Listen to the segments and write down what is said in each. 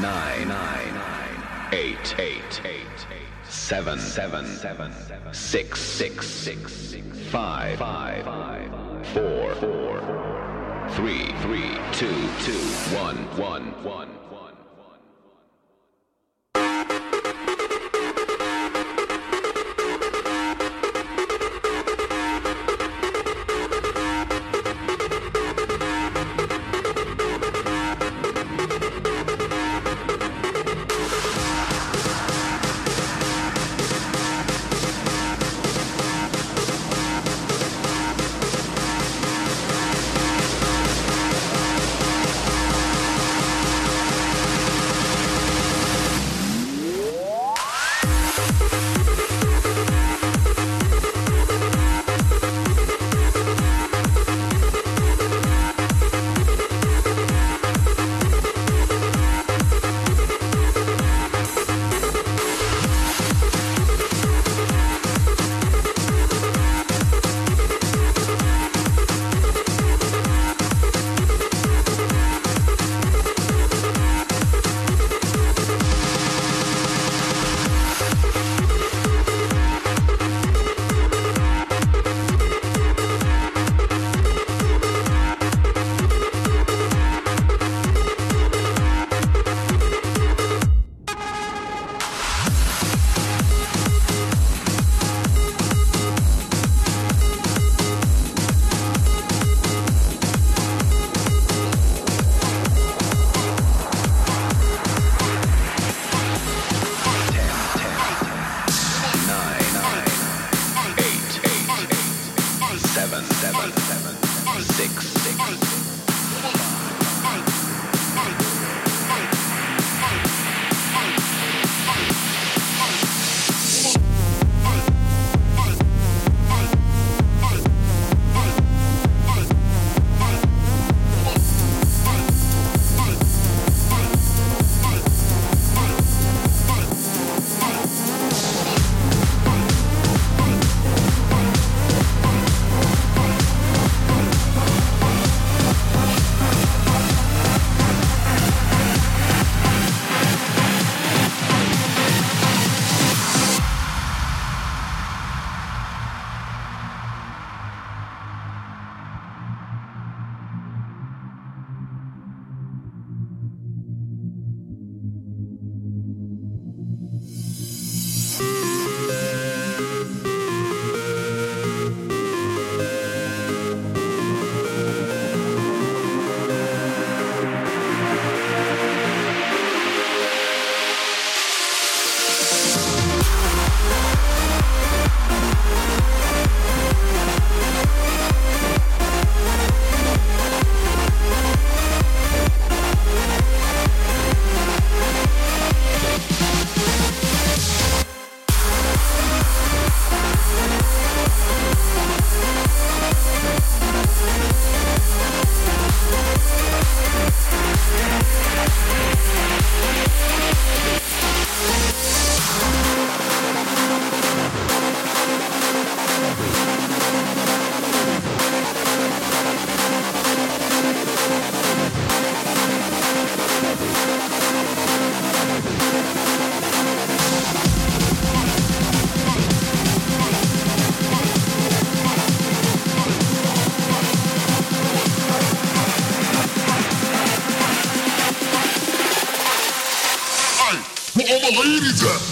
nine, nine, eight, eight, eight, seven, seven, seven, six, six, six, five, five, four, four, three, three, two, two, one, one, one. believe you that.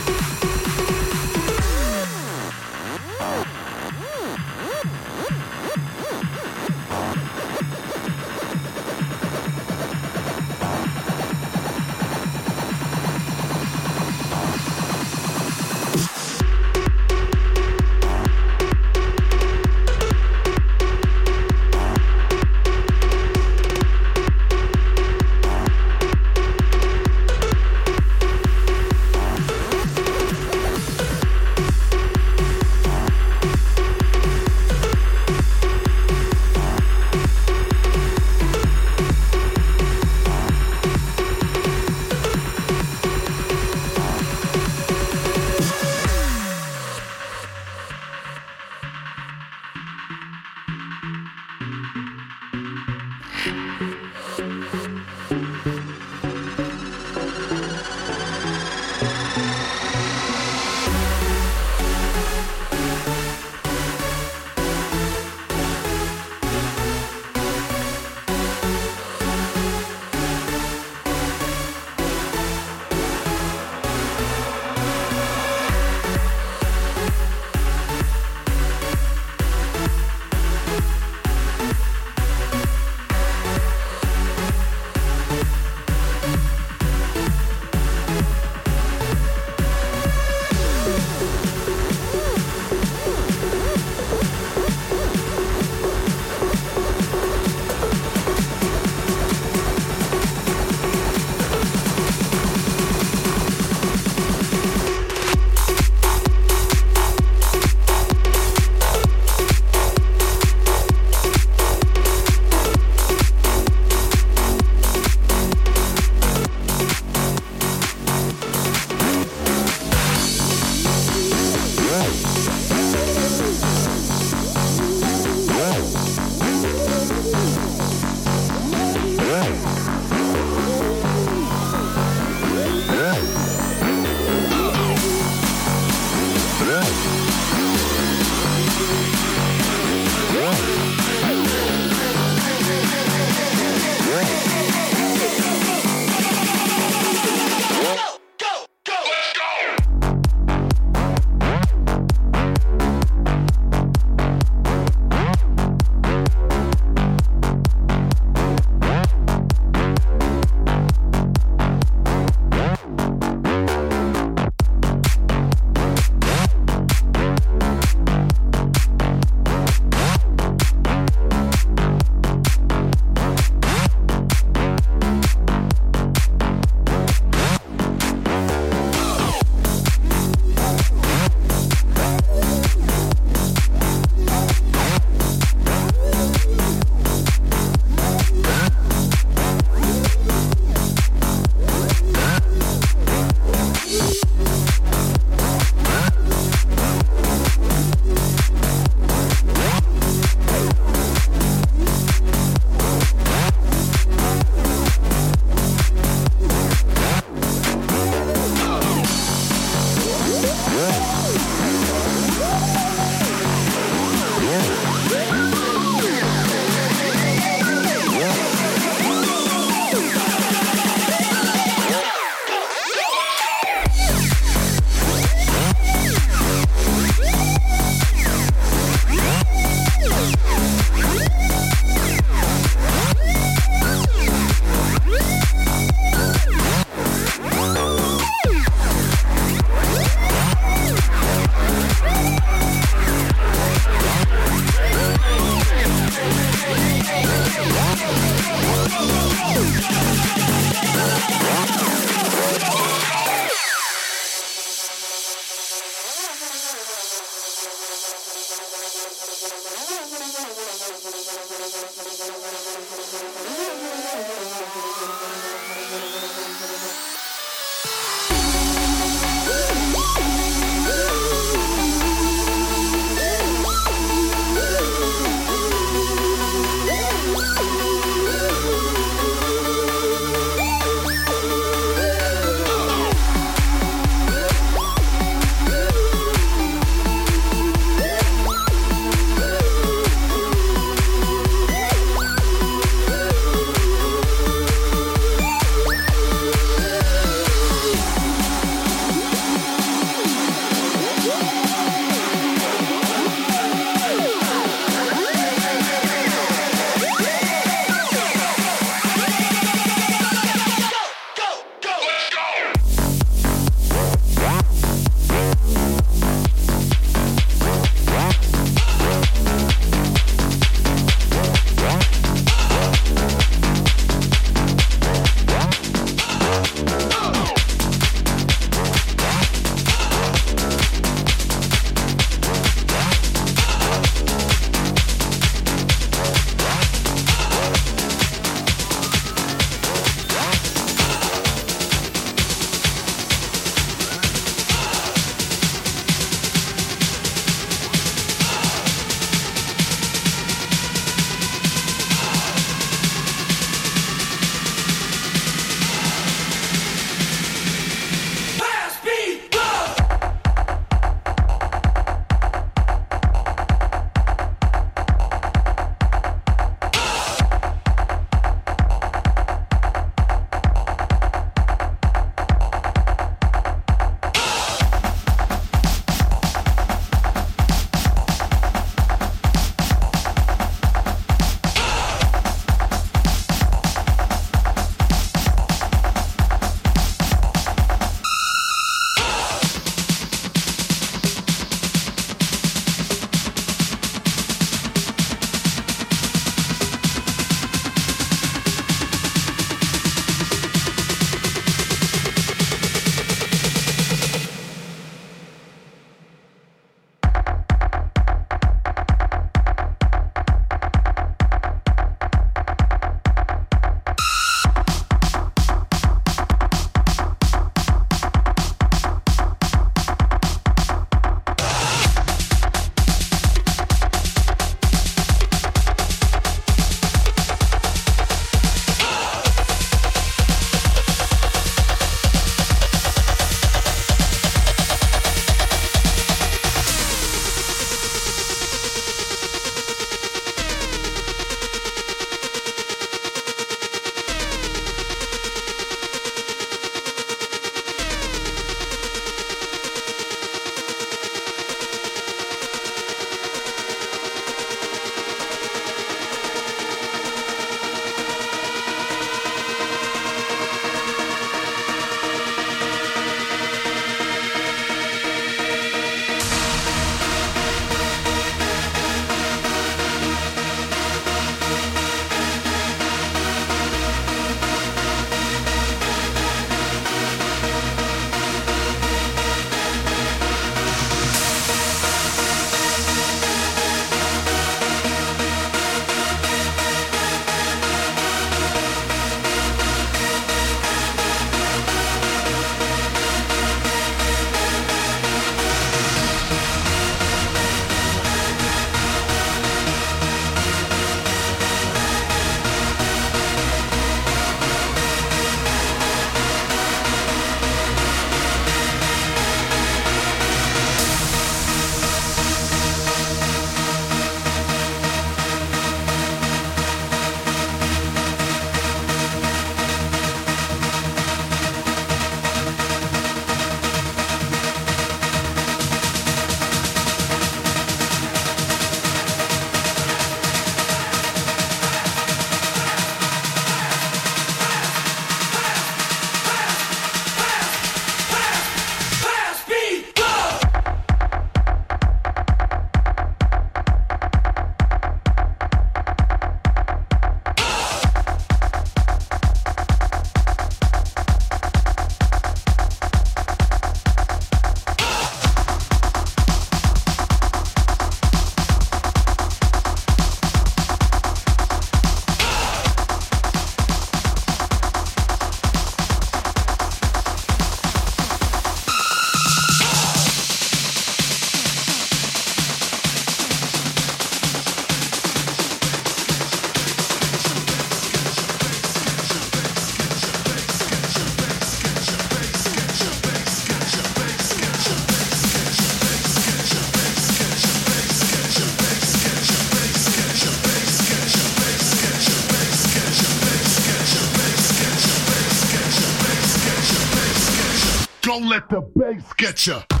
Don't let the bass get ya.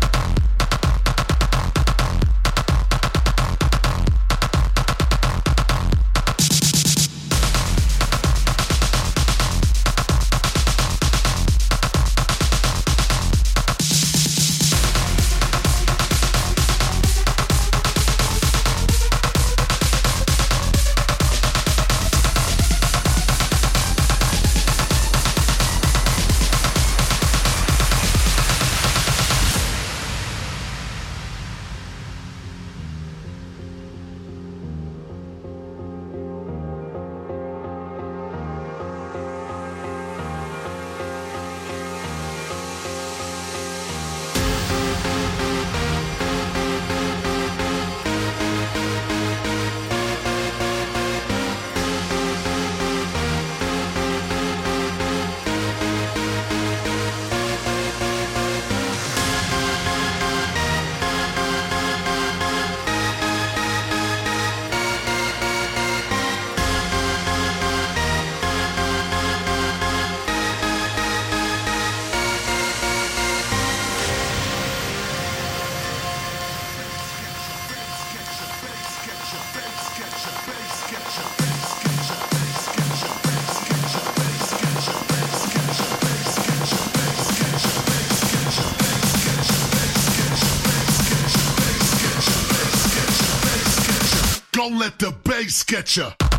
Don't let the bass get ya.